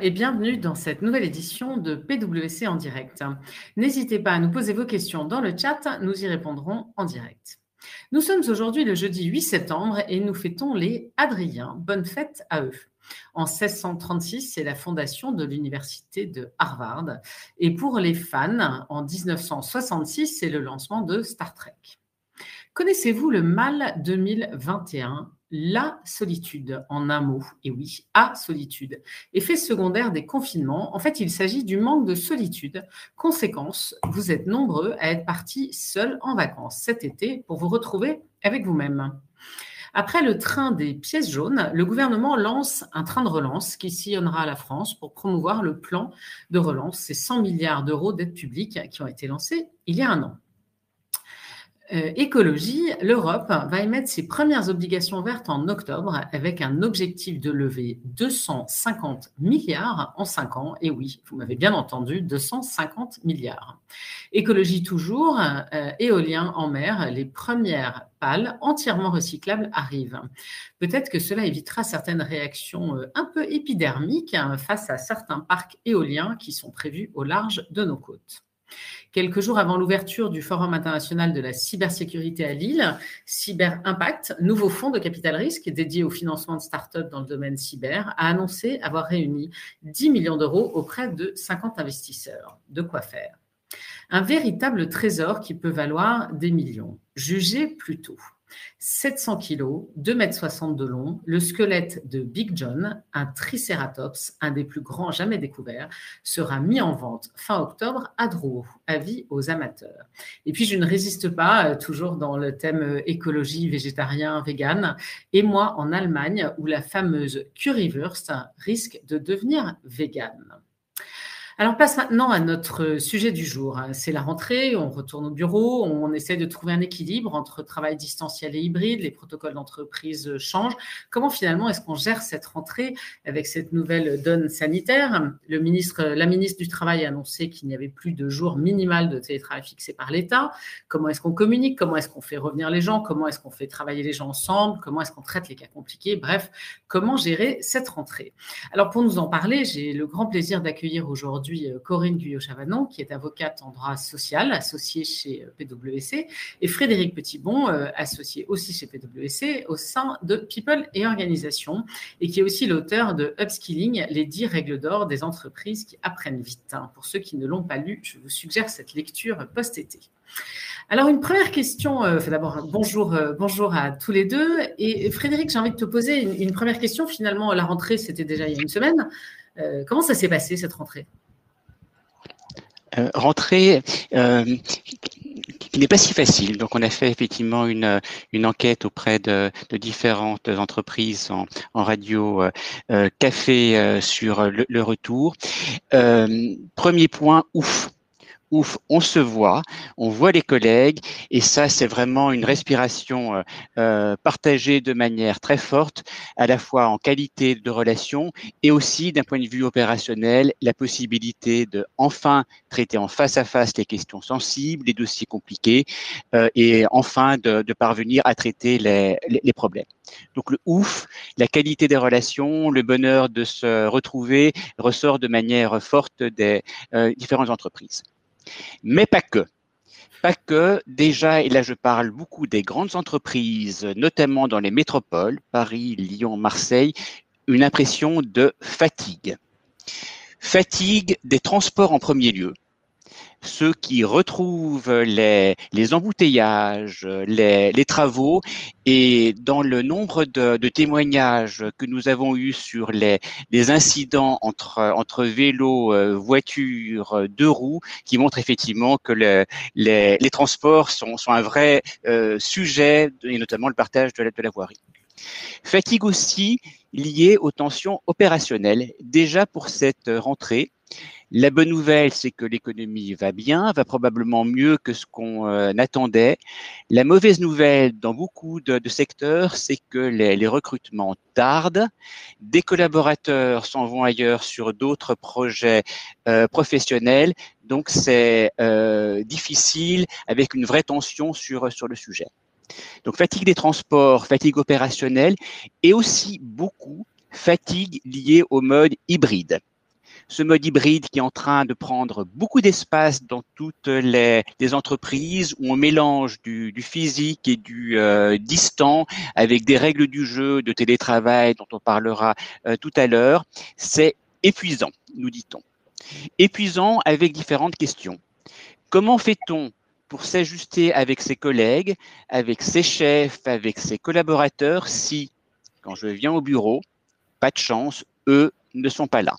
et bienvenue dans cette nouvelle édition de PwC en direct. N'hésitez pas à nous poser vos questions dans le chat, nous y répondrons en direct. Nous sommes aujourd'hui le jeudi 8 septembre et nous fêtons les Adriens. Bonne fête à eux. En 1636, c'est la fondation de l'université de Harvard. Et pour les fans, en 1966, c'est le lancement de Star Trek. Connaissez-vous le mal 2021 la solitude, en un mot, et oui, à solitude. Effet secondaire des confinements, en fait, il s'agit du manque de solitude. Conséquence, vous êtes nombreux à être partis seuls en vacances cet été pour vous retrouver avec vous-même. Après le train des pièces jaunes, le gouvernement lance un train de relance qui sillonnera la France pour promouvoir le plan de relance, ces 100 milliards d'euros d'aide publique qui ont été lancés il y a un an. Euh, écologie, l'Europe va émettre ses premières obligations vertes en octobre avec un objectif de lever 250 milliards en 5 ans. Et oui, vous m'avez bien entendu, 250 milliards. Écologie toujours, euh, éolien en mer, les premières pales entièrement recyclables arrivent. Peut-être que cela évitera certaines réactions euh, un peu épidermiques hein, face à certains parcs éoliens qui sont prévus au large de nos côtes. Quelques jours avant l'ouverture du Forum international de la cybersécurité à Lille, Cyber Impact, nouveau fonds de capital risque dédié au financement de start-up dans le domaine cyber, a annoncé avoir réuni 10 millions d'euros auprès de 50 investisseurs. De quoi faire? Un véritable trésor qui peut valoir des millions. Jugez plutôt. 700 kg, 2,60 m de long, le squelette de Big John, un tricératops, un des plus grands jamais découverts, sera mis en vente fin octobre à Drouot. Avis aux amateurs. Et puis, je ne résiste pas, euh, toujours dans le thème euh, écologie, végétarien, vegan, et moi en Allemagne, où la fameuse currywurst risque de devenir vegan. Alors, passe maintenant à notre sujet du jour. C'est la rentrée, on retourne au bureau, on essaie de trouver un équilibre entre travail distanciel et hybride, les protocoles d'entreprise changent. Comment finalement est-ce qu'on gère cette rentrée avec cette nouvelle donne sanitaire? La ministre du Travail a annoncé qu'il n'y avait plus de jours minimal de télétravail fixé par l'État. Comment est-ce qu'on communique? Comment est-ce qu'on fait revenir les gens? Comment est-ce qu'on fait travailler les gens ensemble? Comment est-ce qu'on traite les cas compliqués? Bref, comment gérer cette rentrée? Alors, pour nous en parler, j'ai le grand plaisir d'accueillir aujourd'hui euh, Corinne Guyot-Chavanon, qui est avocate en droit social, associée chez euh, PwC, et Frédéric Petitbon, euh, associé aussi chez PwC au sein de People et Organisations, et qui est aussi l'auteur de Upskilling, les 10 règles d'or des entreprises qui apprennent vite. Hein. Pour ceux qui ne l'ont pas lu, je vous suggère cette lecture post-été. Alors, une première question, d'abord, bonjour, bonjour à tous les deux. Et Frédéric, j'ai envie de te poser une, première question. Finalement, la rentrée, c'était déjà il y a une semaine. comment ça s'est passé, cette rentrée? Euh, rentrée euh, qui n'est pas si facile. Donc, on a fait effectivement une, une enquête auprès de, de différentes entreprises en, en radio euh, café sur le, le retour. premier point, ouf ouf, on se voit, on voit les collègues, et ça, c'est vraiment une respiration euh, euh, partagée de manière très forte, à la fois en qualité de relation et aussi d'un point de vue opérationnel, la possibilité de enfin traiter en face à face les questions sensibles, les dossiers compliqués, euh, et enfin de, parvenir à traiter les, les problèmes. Donc le ouf, la qualité des relations, le bonheur de se retrouver ressort de manière forte des différentes entreprises. Mais pas que. Pas que, déjà, et là je parle beaucoup des grandes entreprises, notamment dans les métropoles, Paris, Lyon, Marseille, une impression de fatigue. Fatigue des transports en premier lieu ceux qui retrouvent les, embouteillages, les, travaux, et dans le nombre de, témoignages que nous avons eus sur les, incidents entre, vélos, euh, voitures, deux roues, qui montrent effectivement que le, les, transports sont, un vrai euh, sujet, et notamment le partage de la voirie. Fatigue aussi liée aux tensions opérationnelles. Déjà pour cette rentrée, la bonne nouvelle, c'est que l'économie va bien, va probablement mieux que ce qu'on euh, attendait. La mauvaise nouvelle dans beaucoup de, secteurs, c'est que les, recrutements tardent. Des collaborateurs s'en vont ailleurs sur d'autres projets euh, professionnels. Donc, c'est euh, difficile avec une vraie tension sur, sur le sujet. Donc, fatigue des transports, fatigue opérationnelle et aussi beaucoup fatigue liée au mode hybride. Ce mode hybride qui est en train de prendre beaucoup d'espace dans toutes les, entreprises où on mélange du, physique et du euh, distant avec des règles du jeu de télétravail dont on parlera euh, tout à l'heure, c'est épuisant, nous dit-on. Épuisant avec différentes questions. Comment fait-on pour s'ajuster avec ses collègues, avec ses chefs, avec ses collaborateurs si, quand je viens au bureau, pas de chance, eux ne sont pas là?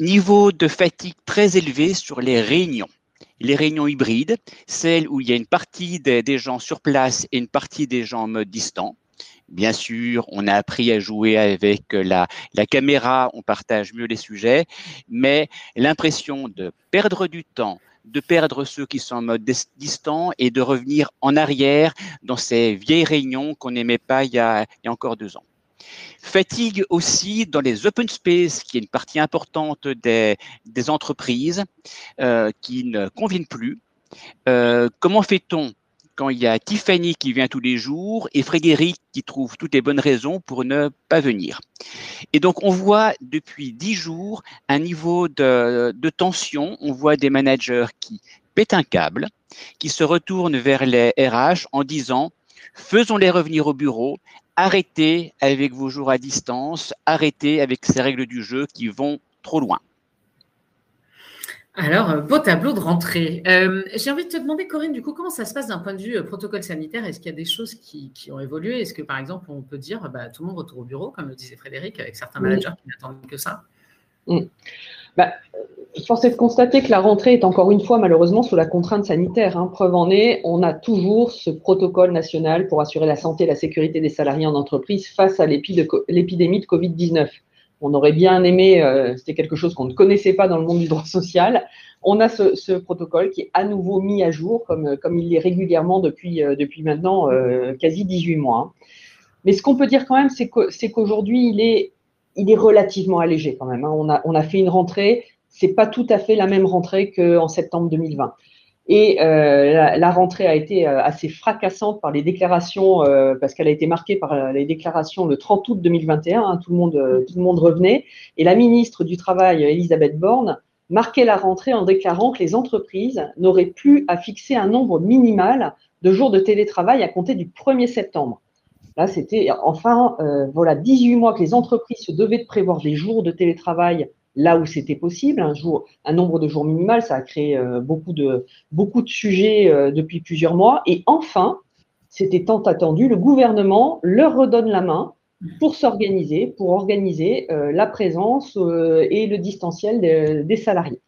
Niveau de fatigue très élevé sur les réunions. Les réunions hybrides, celles où il y a une partie des, gens sur place et une partie des gens en mode distant. Bien sûr, on a appris à jouer avec la, caméra, on partage mieux les sujets, mais l'impression de perdre du temps, de perdre ceux qui sont en mode distant et de revenir en arrière dans ces vieilles réunions qu'on n'aimait pas il y a encore deux ans. Fatigue aussi dans les open space, qui est une partie importante des, entreprises euh, qui ne conviennent plus. Euh, comment fait-on quand il y a Tiffany qui vient tous les jours et Frédéric qui trouve toutes les bonnes raisons pour ne pas venir? Et donc, on voit depuis dix jours un niveau de, de tension. On voit des managers qui pètent un câble, qui se retournent vers les RH en disant faisons-les revenir au bureau, arrêtez avec vos jours à distance, arrêtez avec ces règles du jeu qui vont trop loin. Alors, euh, beau tableau de rentrée. Euh, j'ai envie de te demander, Corinne, du coup, comment ça se passe d'un point de vue euh, protocole sanitaire? Est-ce qu'il y a des choses qui, ont évolué? Est-ce que, par exemple, on peut dire, bah, tout le monde retourne au bureau, comme le disait Frédéric, avec certains managers qui n'attendent que ça? Mm. bah, Force est de constater que la rentrée est encore une fois, malheureusement, sous la contrainte sanitaire. Hein. Preuve en est, on a toujours ce protocole national pour assurer la santé et la sécurité des salariés en entreprise face à l'épidémie de Covid-19 on aurait bien aimé, euh, c'était quelque chose qu'on ne connaissait pas dans le monde du droit social. On a ce, protocole qui est à nouveau mis à jour, comme, comme il l'est régulièrement depuis, euh, maintenant euh, quasi 18 mois. Mais ce qu'on peut dire quand même, c'est qu'aujourd'hui, il est, relativement allégé quand même. Hein. On a fait une rentrée, c'est pas tout à fait la même rentrée qu'en septembre 2020. Et euh, la, rentrée a été euh, assez fracassante par les déclarations, euh, parce qu'elle a été marquée par les déclarations le 30 août 2021. Hein, tout, le monde, tout le monde revenait. Et la ministre du Travail, Elisabeth Borne, marquait la rentrée en déclarant que les entreprises n'auraient plus à fixer un nombre minimal de jours de télétravail à compter du 1er septembre. Là, c'était enfin, voilà, 18 mois que les entreprises se devaient de prévoir des jours de télétravail là où c'était possible. Un, nombre de jours minimal, ça a créé euh, beaucoup, de, beaucoup de sujets euh, depuis plusieurs mois. Et enfin, c'était tant attendu, le gouvernement leur redonne la main pour s'organiser, pour organiser euh, la présence et le distanciel des salariés.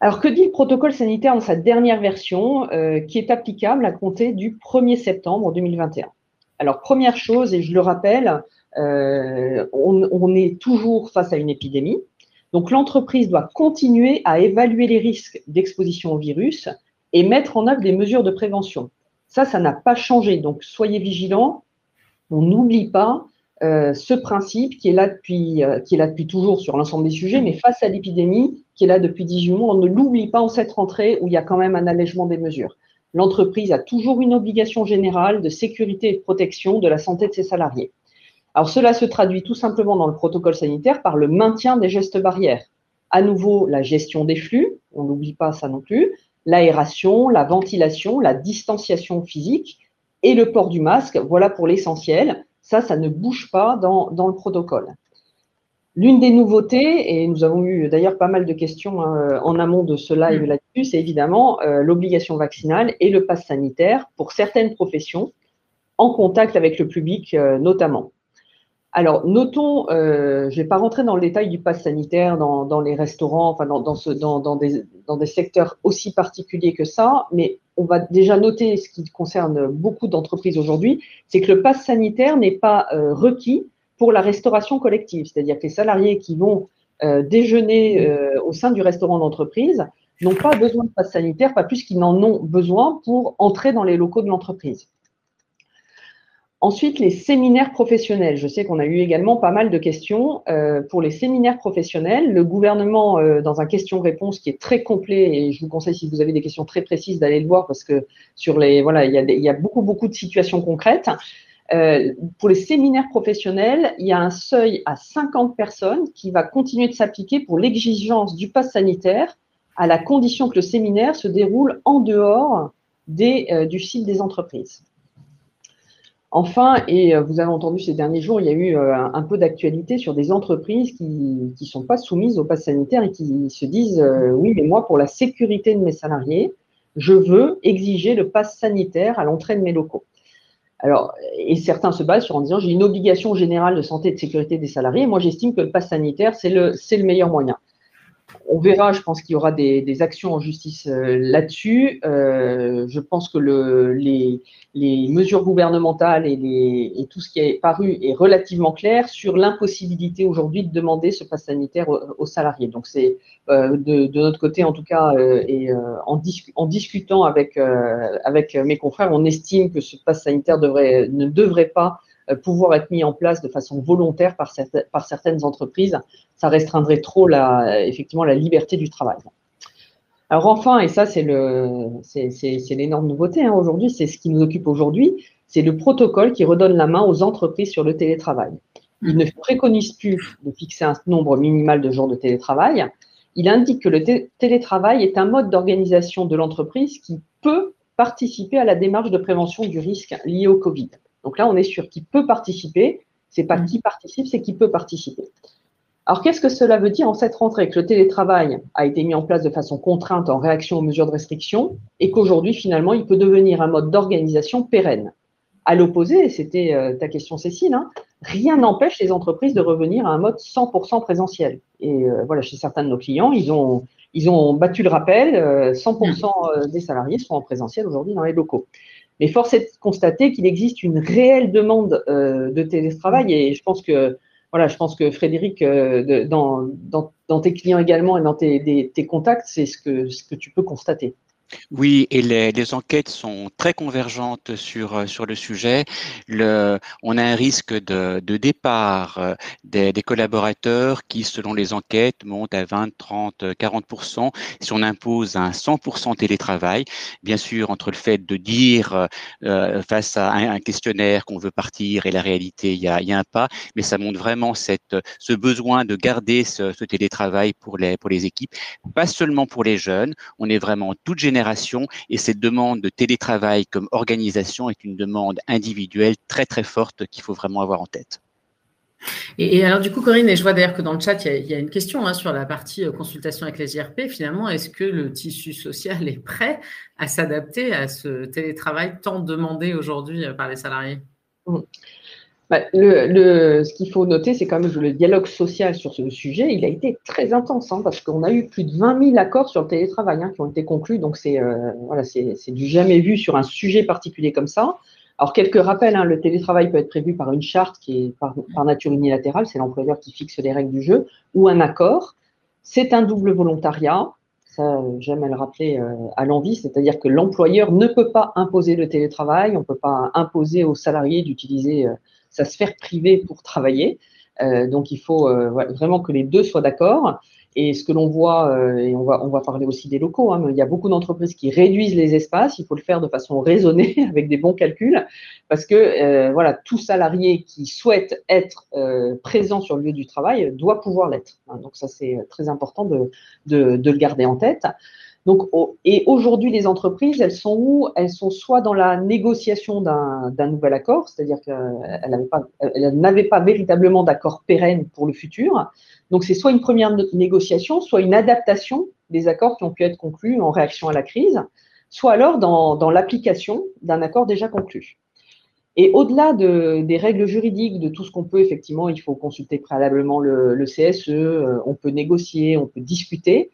Alors, que dit le protocole sanitaire dans sa dernière version, qui est applicable à compter du 1er septembre 2021 Alors, première chose, et je le rappelle, euh, on, est toujours face à une épidémie. Donc l'entreprise doit continuer à évaluer les risques d'exposition au virus et mettre en œuvre des mesures de prévention. Ça, ça n'a pas changé. Donc soyez vigilants. On n'oublie pas euh, ce principe qui est là depuis, euh, qui est là depuis toujours sur l'ensemble des sujets, mais face à l'épidémie qui est là depuis 18 mois, on ne l'oublie pas en cette rentrée où il y a quand même un allègement des mesures. L'entreprise a toujours une obligation générale de sécurité et de protection de la santé de ses salariés. Alors cela se traduit tout simplement dans le protocole sanitaire par le maintien des gestes barrières. À nouveau, la gestion des flux, on n'oublie pas ça non plus, l'aération, la ventilation, la distanciation physique et le port du masque, voilà pour l'essentiel. Ça, ça ne bouge pas dans, le protocole. L'une des nouveautés, et nous avons eu d'ailleurs pas mal de questions hein, en amont de ce live c'est évidemment euh, l'obligation vaccinale et le pass sanitaire pour certaines professions en contact avec le public euh, notamment. Alors, notons, euh, je ne vais pas rentrer dans le détail du pass sanitaire dans, les restaurants, enfin dans, des, dans, des, secteurs aussi particuliers que ça, mais on va déjà noter ce qui concerne beaucoup d'entreprises aujourd'hui, c'est que le pass sanitaire n'est pas requis pour la restauration collective, c'est-à-dire que les salariés qui vont déjeuner au sein du restaurant d'entreprise n'ont pas besoin de pass sanitaire, pas plus qu'ils n'en ont besoin pour entrer dans les locaux de l'entreprise. Ensuite, les séminaires professionnels. Je sais qu'on a eu également pas mal de questions. Euh, pour les séminaires professionnels, le gouvernement, euh, dans un question-réponse qui est très complet, et je vous conseille, si vous avez des questions très précises, d'aller le voir parce que sur les, voilà, il y a, il y a beaucoup, beaucoup de situations concrètes. Euh, pour les séminaires professionnels, il y a un seuil à 50 personnes qui va continuer de s'appliquer pour l'exigence du pass sanitaire à la condition que le séminaire se déroule en dehors euh, du site des entreprises. Enfin, et euh, vous avez entendu ces derniers jours, il y a eu un, peu d'actualité sur des entreprises qui ne sont pas soumises au pass sanitaire et qui se disent oui, mais moi, pour la sécurité de mes salariés, je veux exiger le pass sanitaire à l'entrée de mes locaux. Alors, et certains se basent sur en disant j'ai une obligation générale de santé et de sécurité des salariés. moi, j'estime que le pass sanitaire, c'est le meilleur moyen on verra, je pense qu'il y aura des, actions en justice euh, là-dessus. Euh, je pense que les, mesures gouvernementales et, tout ce qui est paru est relativement clair sur l'impossibilité aujourd'hui de demander ce pass sanitaire aux, salariés. Donc c'est euh, de, notre côté, en tout cas, et en, discutant avec, mes confrères, on estime que ce pass sanitaire ne devrait pas pouvoir être mis en place de façon volontaire par, certaines entreprises. Ça restreindrait trop la, effectivement la liberté du travail. Enfin, et ça c'est l'énorme nouveauté hein, aujourd'hui, c'est ce qui nous occupe aujourd'hui, c'est le protocole qui redonne la main aux entreprises sur le télétravail. Il ne préconise plus de fixer un nombre minimal de jours de télétravail. Il indique que le télétravail est un mode d'organisation de l'entreprise qui peut participer à la démarche de prévention du risque lié au Covid. Donc là, on est sur qui peut participer. C'est pas mm. qui participe, c'est qui peut participer. Alors, qu'est-ce que cela veut dire en cette rentrée? Que le télétravail a été mis en place de façon contrainte en réaction aux mesures de restriction et qu'aujourd'hui, finalement, il peut devenir un mode d'organisation pérenne. À l'opposé, c'était euh, ta question, Cécile, hein, rien n'empêche les entreprises de revenir à un mode 100% présentiel. Et euh, voilà, chez certains de nos clients, ils ont, ils ont battu le rappel, 100% euh, des salariés sont en présentiel aujourd'hui dans les locaux. Mais force est de constater qu'il existe une réelle demande euh, de télétravail et je pense que voilà, je pense que Frédéric, euh, dans, tes clients également et dans tes, contacts, c'est ce que tu peux constater. Oui, et les, enquêtes sont très convergentes sur, euh, sur le sujet. On a un risque de, de départ euh, des, collaborateurs qui, selon les enquêtes, montent à 20, 30, 40% si on impose un 100% télétravail. Bien sûr, entre le fait de dire euh, face à un, questionnaire qu'on veut partir et la réalité, il y a, y a un pas, mais ça montre vraiment cette, ce besoin de garder ce, ce télétravail pour les, pour les équipes, pas seulement pour les jeunes. On est vraiment toute génération et cette demande de télétravail comme organisation est une demande individuelle très très forte qu'il faut vraiment avoir en tête. Et, alors du coup, Corinne, et je vois d'ailleurs que dans le chat, il y a, une question hein, sur la partie euh, consultation avec les IRP. Finalement, est-ce que le tissu social est prêt à s'adapter à ce télétravail tant demandé aujourd'hui euh, par les salariés? Mmh. Bah, le, ce qu'il faut noter, c'est quand même que le dialogue social sur ce sujet, il a été très intense, hein, parce qu'on a eu plus de 20 000 accords sur le télétravail hein, qui ont été conclus. Donc, c'est euh, voilà, du jamais vu sur un sujet particulier comme ça. Alors, quelques rappels, hein, le télétravail peut être prévu par une charte qui est par, nature unilatérale, c'est l'employeur qui fixe les règles du jeu, ou un accord. C'est un double volontariat, ça j'aime à le rappeler euh, à l'envie, c'est-à-dire que l'employeur ne peut pas imposer le télétravail, on ne peut pas imposer aux salariés d'utiliser euh, sa sphère privée pour travailler. Euh, donc il faut euh, vraiment que les deux soient d'accord. Et ce que l'on voit, euh, et on va, on parler aussi des locaux, hein, il y a beaucoup d'entreprises qui réduisent les espaces, il faut le faire de façon raisonnée, avec des bons calculs, parce que voilà, tout salarié qui souhaite être présent sur le lieu du travail doit pouvoir l'être. Hein. donc ça, c'est très important de, de, le garder en tête. Donc, et aujourd'hui, les entreprises, elles sont où? Elles sont soit dans la négociation d'un nouvel accord, c'est-à-dire qu'elles n'avaient pas, véritablement d'accord pérenne pour le futur. Donc, c'est soit une première négociation, soit une adaptation des accords qui ont pu être conclus en réaction à la crise, soit alors dans, l'application d'un accord déjà conclu. Et au-delà de, des règles juridiques, de tout ce qu'on peut, effectivement, il faut consulter préalablement le, CSE, euh, on peut négocier, on peut discuter.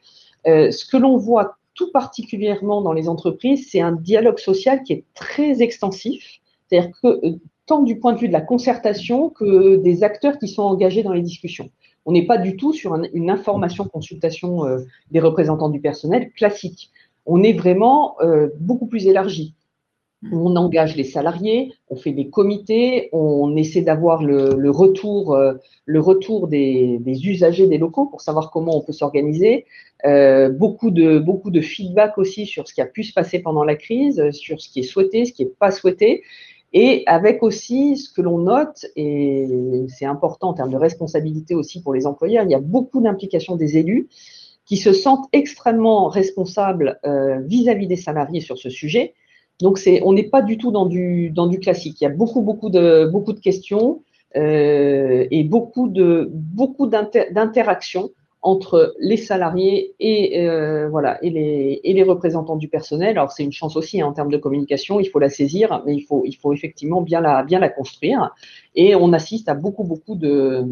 Euh, ce que l'on voit tout particulièrement dans les entreprises, c'est un dialogue social qui est très extensif, c'est-à-dire que euh, tant du point de vue de la concertation que des acteurs qui sont engagés dans les discussions. On n'est pas du tout sur une information-consultation euh, des représentants du personnel classique. On est vraiment beaucoup plus élargi. On engage les salariés, on fait des comités, on essaie d'avoir le, retour, retour des, usagers des locaux pour savoir comment on peut s'organiser. Euh, beaucoup, de, feedback aussi sur ce qui a pu se passer pendant la crise, sur ce qui est souhaité, ce qui n'est pas souhaité. Et avec aussi ce que l'on note, et c'est important en termes de responsabilité aussi pour les employeurs, il y a beaucoup d'implications des élus qui se sentent extrêmement responsables euh, vis-à-vis des salariés sur ce sujet. Donc, on n'est pas du tout dans du, dans du classique. Il y a beaucoup, beaucoup de, beaucoup de questions euh, et beaucoup de beaucoup d'interactions entre les salariés et euh, voilà et les, et les représentants du personnel. Alors c'est une chance aussi hein, en termes de communication, il faut la saisir, mais il faut il faut effectivement bien la bien la construire. Et on assiste à beaucoup beaucoup de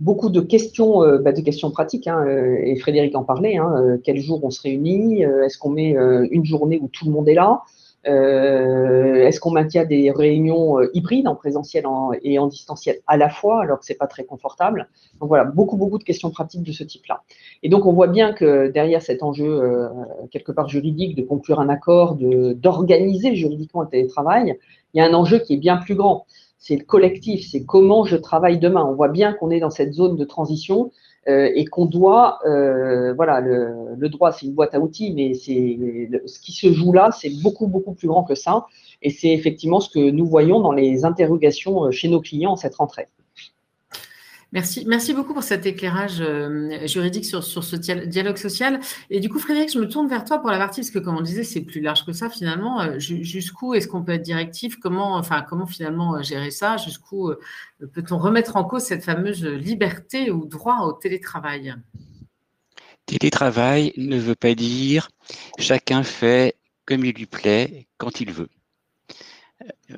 beaucoup de questions, euh, bah, de questions pratiques, hein, euh, et Frédéric en parlait, hein, euh, quel jour on se réunit, est-ce qu'on met une journée où tout le monde est là, est-ce qu'on maintient des réunions hybrides en présentiel et en distanciel à la fois, alors que c'est pas très confortable. Donc voilà, beaucoup, beaucoup de questions pratiques de ce type-là. Et donc on voit bien que derrière cet enjeu, quelque part juridique, de conclure un accord, d'organiser juridiquement le télétravail, il y a un enjeu qui est bien plus grand c'est le collectif, c'est comment je travaille demain. On voit bien qu'on est dans cette zone de transition euh, et qu'on doit, euh, voilà, le, droit c'est une boîte à outils, mais c'est ce qui se joue là, c'est beaucoup beaucoup plus grand que ça. Et c'est effectivement ce que nous voyons dans les interrogations euh, chez nos clients en cette rentrée. Merci, merci beaucoup pour cet éclairage euh, juridique sur, sur ce dialogue social. Et du coup, Frédéric, je me tourne vers toi pour la partie, parce que comme on disait, c'est plus large que ça finalement. Euh, jusqu'où est-ce qu'on peut être directif? Comment, enfin, comment finalement euh, gérer ça? Jusqu'où peut-on remettre en cause cette fameuse liberté ou droit au télétravail? Télétravail ne veut pas dire chacun fait comme il lui plaît, quand il veut.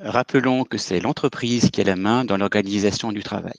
Rappelons que c'est l'entreprise qui a la main dans l'organisation du travail.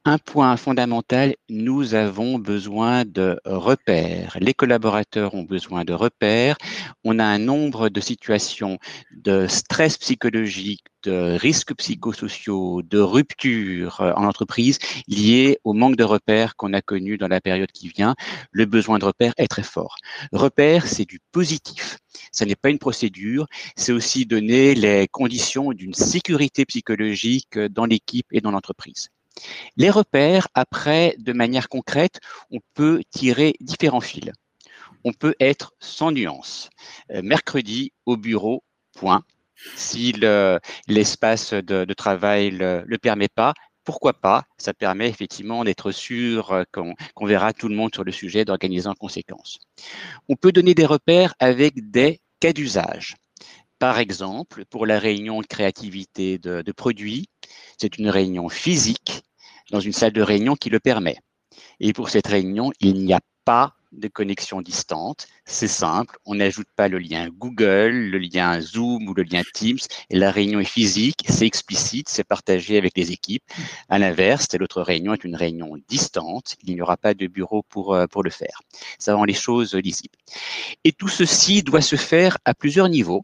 Un point fondamental, nous avons besoin de repères. Les collaborateurs ont besoin de repères. On a un nombre de situations de stress psychologique, de risques psychosociaux, de rupture euh, en entreprise liés au manque de repères qu'on a connu dans la période qui vient. Le besoin de repères est très fort. Repères, c'est du positif. Ce n'est pas une procédure, c'est aussi donner les conditions d'une sécurité psychologique dans l'équipe et dans l'entreprise. Repères, après, de manière concrète, on peut tirer différents fils. On peut être sans nuance. Euh, mercredi au bureau, point. Si l'espace de, travail ne le, permet pas, pourquoi pas? Ça permet effectivement d'être sûr euh, qu'on verra tout le monde sur le sujet, d'organiser en conséquence. On peut donner des repères avec des cas d'usage. Par exemple, pour la réunion de créativité de, produits, c'est une réunion physique dans une salle de réunion qui le permet. Et pour cette réunion, il n'y a pas de connexion distante. C'est simple, on n'ajoute pas le lien Google, le lien Zoom ou le lien Teams, la réunion est physique, c'est explicite, c'est partagé avec les équipes. À l'inverse, telle autre réunion est une réunion distante, il n'y aura pas de bureau pour, euh, pour le faire. Ça rend les choses lisibles. Et tout ceci doit se faire à plusieurs niveaux.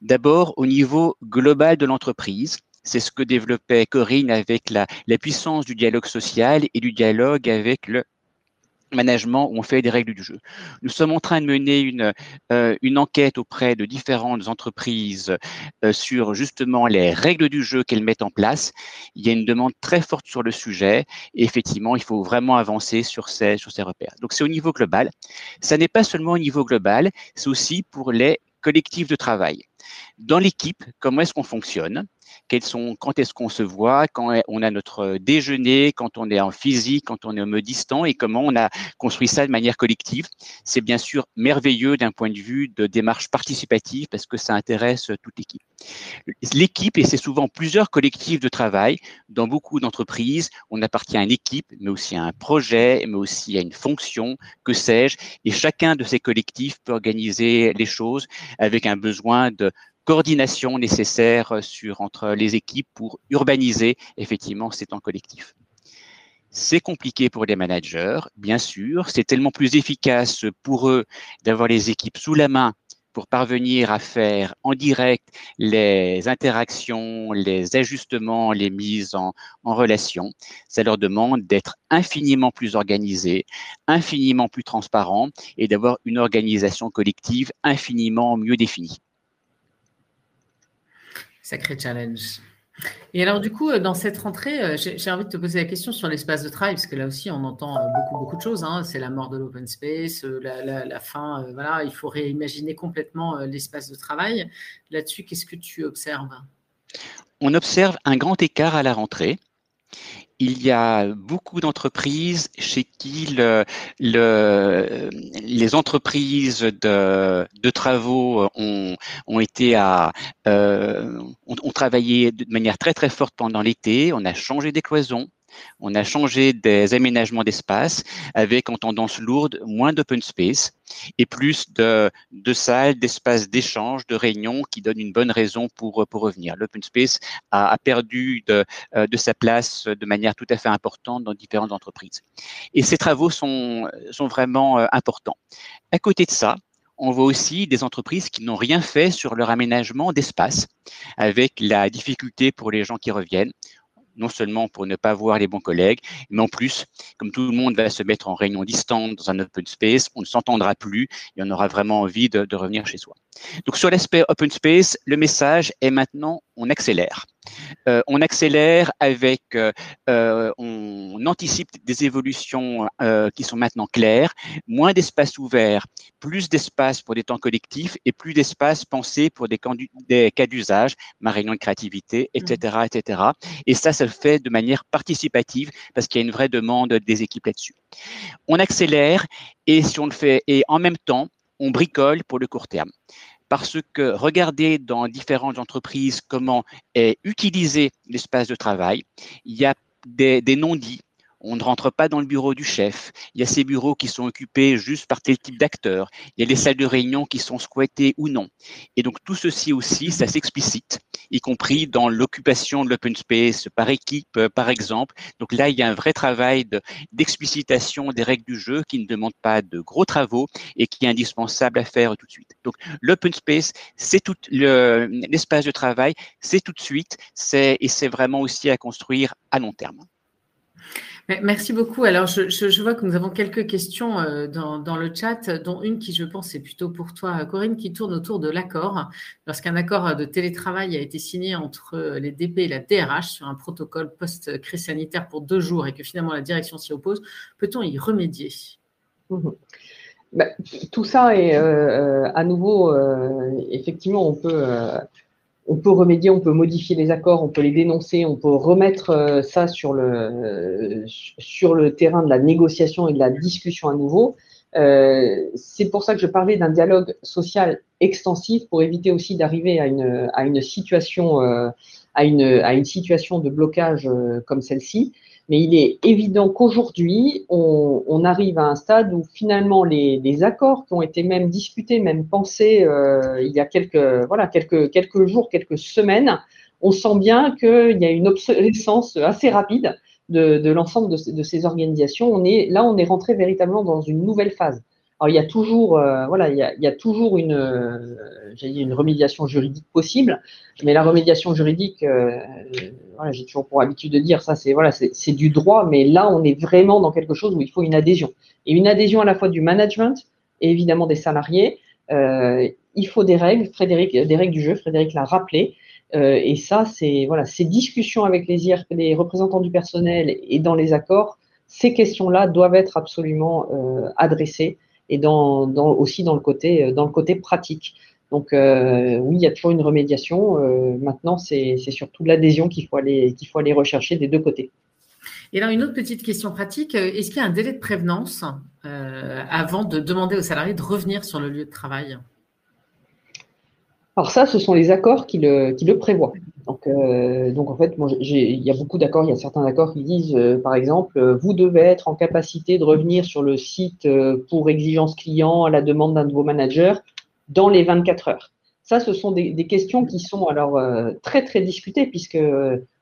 D'abord, au niveau global de l'entreprise, c'est ce que développait Corinne avec la, puissance du dialogue social et du dialogue avec le management où on fait des règles du jeu. Nous sommes en train de mener une, euh, une enquête auprès de différentes entreprises euh, sur justement les règles du jeu qu'elles mettent en place. Il y a une demande très forte sur le sujet et effectivement, il faut vraiment avancer sur ces, sur ces repères. Donc, c'est au niveau global. Ça n'est pas seulement au niveau global, c'est aussi pour les collectifs de travail. Dans l'équipe, comment est-ce qu'on fonctionne? Quels sont, quand est-ce qu'on se voit, quand on a notre déjeuner, quand on est en physique, quand on est mode distant? Et comment on a construit ça de manière collective? C'est bien sûr merveilleux d'un point de vue de démarche participative parce que ça intéresse toute l'équipe. L'équipe, et c'est souvent plusieurs collectifs de travail, dans beaucoup d'entreprises, on appartient à une équipe, mais aussi à un projet, mais aussi à une fonction, que sais-je, et chacun de ces collectifs peut organiser les choses avec un besoin de coordination nécessaire sur, entre les équipes pour urbaniser effectivement ces temps collectifs. C'est compliqué pour les managers, bien sûr. C'est tellement plus efficace pour eux d'avoir les équipes sous la main pour parvenir à faire en direct les interactions, les ajustements, les mises en relation. Ça leur demande d'être infiniment plus organisés, infiniment plus transparents et d'avoir une organisation collective infiniment mieux définie. Sacré challenge. Et alors, du coup, euh, dans cette rentrée, euh, j'ai envie de te poser la question sur l'espace de travail, parce que là aussi, on entend euh, beaucoup, beaucoup de choses. Hein. C'est la mort de l'open space, la, fin, il faut réimaginer complètement l'espace de travail. Là-dessus, qu'est-ce que tu observes? On observe un grand écart à la rentrée il y a beaucoup d'entreprises chez qui le, les entreprises de, travaux euh, ont, travaillé de manière très très forte pendant l'été. On a changé des cloisons. On a changé des aménagements d'espace avec en tendance lourde moins d'open space et plus de, salles, d'espaces d'échange, de réunions qui donnent une bonne raison pour, pour revenir. L'open space a, a perdu de, euh, de, sa place de manière tout à fait importante dans différentes entreprises. Et ces travaux sont, sont vraiment euh, importants. À côté de ça, on voit aussi des entreprises qui n'ont rien fait sur leur aménagement d'espace, avec la difficulté pour les gens qui reviennent non seulement pour ne pas voir les bons collègues, mais en plus, comme tout le monde va se mettre en réunion distante dans un open space, on ne s'entendra plus et on aura vraiment envie de, de revenir chez soi. Donc sur l'aspect open space, le message est maintenant on accélère. Euh, on accélère avec, euh, euh, on anticipe des évolutions qui sont maintenant claires, moins d'espace ouvert, plus d'espace pour des temps collectifs et plus d'espace pensé pour des, des cas d'usage, ma réunion de créativité, etc., mmh. etc. Et ça, ça se fait de manière participative parce qu'il y a une vraie demande des équipes là-dessus. On accélère et si on le fait, et en même temps, on bricole pour le court terme parce que regardez dans différentes entreprises comment est utilisé l'espace de travail, il y a des, des non-dits, on ne rentre pas dans le bureau du chef. Il y a ces bureaux qui sont occupés juste par tel type d'acteurs. Il y a les salles de réunion qui sont squattées ou non. Et donc tout ceci aussi, ça s'explicite, y compris dans l'occupation de l'open space par équipe, euh, par exemple. Donc là, il y a un vrai travail d'explicitation des règles du jeu qui ne demande pas de gros travaux et qui est indispensable à faire tout de suite. Donc l'open space, c'est tout l'espace de travail, c'est tout de suite, c'est et c'est vraiment aussi à construire à long terme. Merci beaucoup. Alors, je, vois que nous avons quelques questions euh, dans, le chat, dont une qui, je pense, est plutôt pour toi, Corinne, qui tourne autour de l'accord. Lorsqu'un accord de télétravail a été signé entre les DP et la DRH sur un protocole post-crise sanitaire pour deux jours et que finalement la direction s'y oppose, peut-on y remédier? Mmh bah, Tout ça est euh, euh, à nouveau, effectivement, on peut on peut remédier, on peut modifier les accords, on peut les dénoncer, on peut remettre euh, ça sur le, sur le terrain de la négociation et de la discussion à nouveau. Euh, c'est pour ça que je parlais d'un dialogue social extensif pour éviter aussi d'arriver à une, à une situation, euh, à, une, à une situation de blocage comme celle-ci. Mais il est évident qu'aujourd'hui, on, arrive à un stade où finalement les, accords qui ont été même discutés, même pensés euh, il y a quelques, voilà, quelques, quelques jours, quelques semaines, on sent bien qu'il y a une obsolescence assez rapide de, l'ensemble de, de, ces organisations. On est, là, on est rentré véritablement dans une nouvelle phase. Alors, il y a toujours, euh, voilà, il y a, toujours une, euh, une remédiation juridique possible, mais la remédiation juridique, euh, voilà, j'ai toujours pour habitude de dire ça, c'est voilà, c'est du droit, mais là, on est vraiment dans quelque chose où il faut une adhésion et une adhésion à la fois du management et évidemment des salariés. il faut des règles, Frédéric, des règles du jeu. Frédéric l'a rappelé. et ça, c'est voilà, ces discussions avec les, les représentants du personnel et dans les accords, ces questions-là doivent être absolument adressées et dans, aussi dans le côté, euh, dans le côté pratique. Donc euh, oui, il y a toujours une remédiation. Euh, maintenant, c'est surtout l'adhésion qu'il faut, aller, qu'il faut aller rechercher des deux côtés. Et alors, une autre petite question pratique, est-ce qu'il y a un délai de prévenance avant de demander aux salariés de revenir sur le lieu de travail? Alors ça, ce sont les accords qui le, qui le prévoient. Donc, euh, donc en fait, il y a beaucoup d'accords. Il y a certains accords qui disent, euh, par exemple, euh, vous devez être en capacité de revenir sur le site pour exigence client à la demande d'un de vos managers dans les 24 heures. Ça, ce sont des, questions qui sont alors très très discutées puisque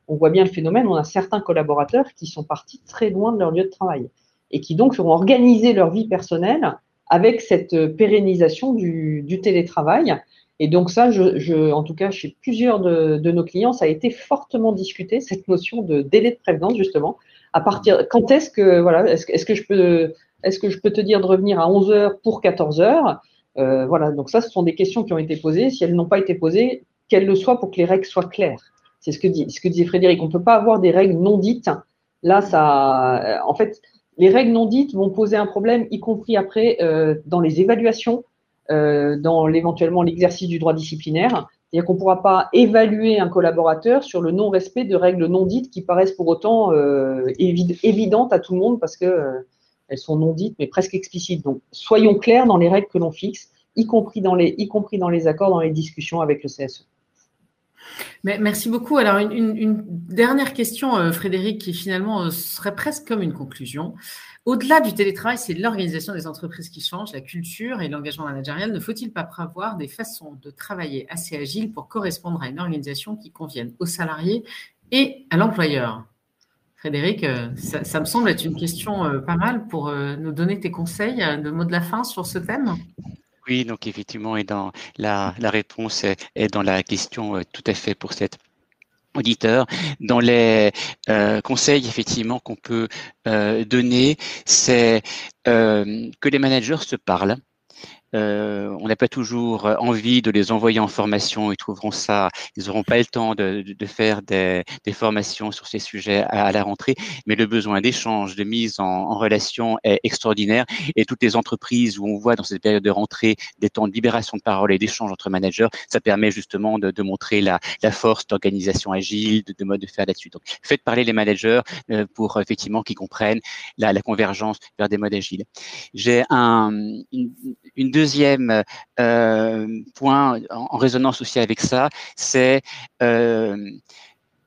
on voit bien le phénomène. On a certains collaborateurs qui sont partis très loin de leur lieu de travail et qui donc ont organisé leur vie personnelle avec cette pérennisation du télétravail et donc ça, je, en tout cas, chez plusieurs de, nos clients, ça a été fortement discuté, cette notion de délai de prévenance, justement. À partir, quand est-ce que, voilà, est-ce, que je peux, est-ce que je peux te dire de revenir à 11 heures pour 14 heures? Euh, Voilà, donc ça, ce sont des questions qui ont été posées. Si elles n'ont pas été posées, qu'elles le soient pour que les règles soient claires. C'est ce que, ce que disait Frédéric. On ne peut pas avoir des règles non dites. Là, ça, en fait, les règles non dites vont poser un problème, y compris après euh, dans les évaluations, dans éventuellement l'exercice du droit disciplinaire. C'est-à-dire qu'on ne pourra pas évaluer un collaborateur sur le non-respect de règles non dites qui paraissent pour autant euh, évidentes à tout le monde parce qu'elles sont non dites mais presque explicites. Donc, soyons clairs dans les règles que l'on fixe, y compris dans les, y compris dans les accords, dans les discussions avec le CSE. Merci beaucoup. Alors, une, dernière question, euh, Frédéric, qui finalement euh, serait presque comme une conclusion. Au-delà du télétravail, c'est l'organisation des entreprises qui change, la culture et l'engagement managérial. Ne faut-il pas prévoir des façons de travailler assez agiles pour correspondre à une organisation qui convienne aux salariés et à l'employeur? Frédéric, euh, ça, me semble être une question pas mal pour nous donner tes conseils de mots de la fin sur ce thème. Oui, donc effectivement, et dans la, réponse est, dans la question euh, tout à fait pour cet auditeur. Dans les euh, conseils, effectivement, qu'on peut euh, donner, c'est que les managers se parlent euh, on n'a pas toujours envie de les envoyer en formation. Ils trouveront ça, ils n'auront pas le temps de, faire des, formations sur ces sujets à, la rentrée. Mais le besoin d'échange, de mise en, relation est extraordinaire. Et toutes les entreprises où on voit dans cette période de rentrée des temps de libération de parole et d'échange entre managers, ça permet justement de, montrer la, force d'organisation agile, de, mode de faire là-dessus. Donc, faites parler les managers euh, pour effectivement qu'ils comprennent la, convergence vers des modes agiles. J'ai un, une, une deuxième euh, point en, résonance aussi avec ça, c'est euh,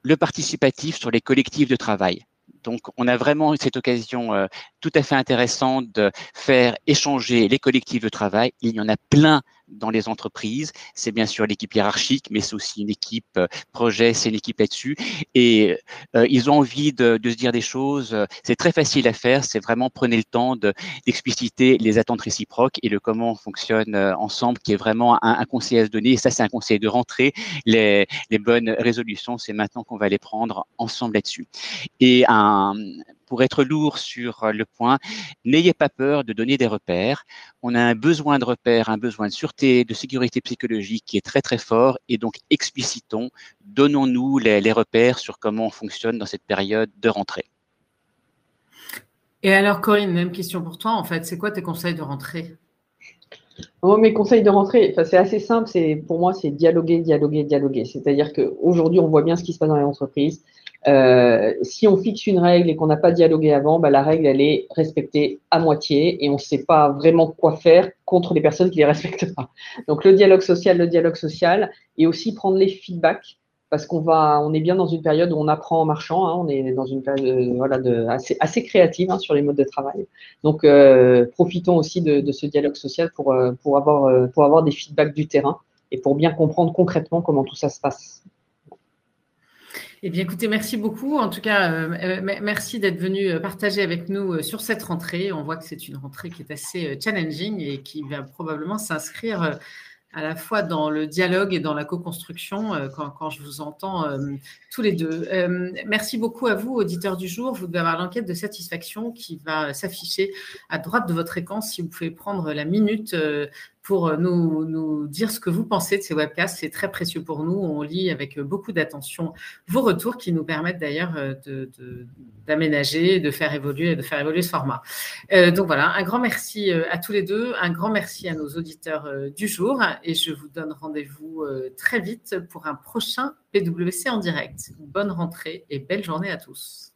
le participatif sur les collectifs de travail. Donc, on a vraiment cette occasion euh, tout à fait intéressante de faire échanger les collectifs de travail. Il y en a plein dans les entreprises. C'est bien sûr l'équipe hiérarchique, mais c'est aussi une équipe euh, projet, c'est une équipe là-dessus. Et euh, ils ont envie de, se dire des choses. C'est très facile à faire. C'est vraiment prenez le temps d'expliciter les attentes réciproques et le comment on fonctionne ensemble, qui est vraiment un, conseil à se donner. Et ça, c'est un conseil de rentrer. Les, les bonnes résolutions, c'est maintenant qu'on va les prendre ensemble là-dessus. Et un pour être lourd sur le point, n'ayez pas peur de donner des repères. On a un besoin de repères, un besoin de sûreté, de sécurité psychologique qui est très très fort et donc explicitons, donnons-nous les, repères sur comment on fonctionne dans cette période de rentrée. Et alors Corinne, même question pour toi en fait, c'est quoi tes conseils de rentrée? Mes conseils de rentrée, c'est assez simple. C'est pour moi, c'est dialoguer, dialoguer, dialoguer. C'est-à-dire qu'aujourd'hui, on voit bien ce qui se passe dans les entreprises. Euh, si on fixe une règle et qu'on n'a pas dialogué avant, bah, la règle, elle est respectée à moitié et on ne sait pas vraiment quoi faire contre les personnes qui ne les respectent pas. Donc, le dialogue social, le dialogue social et aussi prendre les feedbacks parce qu'on va, on est bien dans une période où on apprend en marchant. Hein, on est dans une période euh, assez, créative hein, sur les modes de travail. Donc, euh, profitons aussi de, ce dialogue social pour avoir des feedbacks du terrain et pour bien comprendre concrètement comment tout ça se passe. Eh bien, écoutez, merci beaucoup. En tout cas, euh, euh, merci d'être venu euh, partager avec nous sur cette rentrée. On voit que c'est une rentrée qui est assez challenging et qui va probablement s'inscrire à la fois dans le dialogue et dans la co-construction quand, je vous entends tous les deux. merci beaucoup à vous, auditeurs du jour. Vous devez avoir l'enquête de satisfaction qui va s'afficher à droite de votre écran. Si vous pouvez prendre la minute pour euh, nous, nous, dire ce que vous pensez de ces webcasts. C'est très précieux pour nous. On lit avec beaucoup d'attention vos retours qui nous permettent d'ailleurs euh, d'aménager, de, faire évoluer, de faire évoluer ce format. Euh, donc voilà, un grand merci à tous les deux, un grand merci à nos auditeurs du jour et je vous donne rendez-vous très vite pour un prochain PWC en direct. Bonne rentrée et belle journée à tous.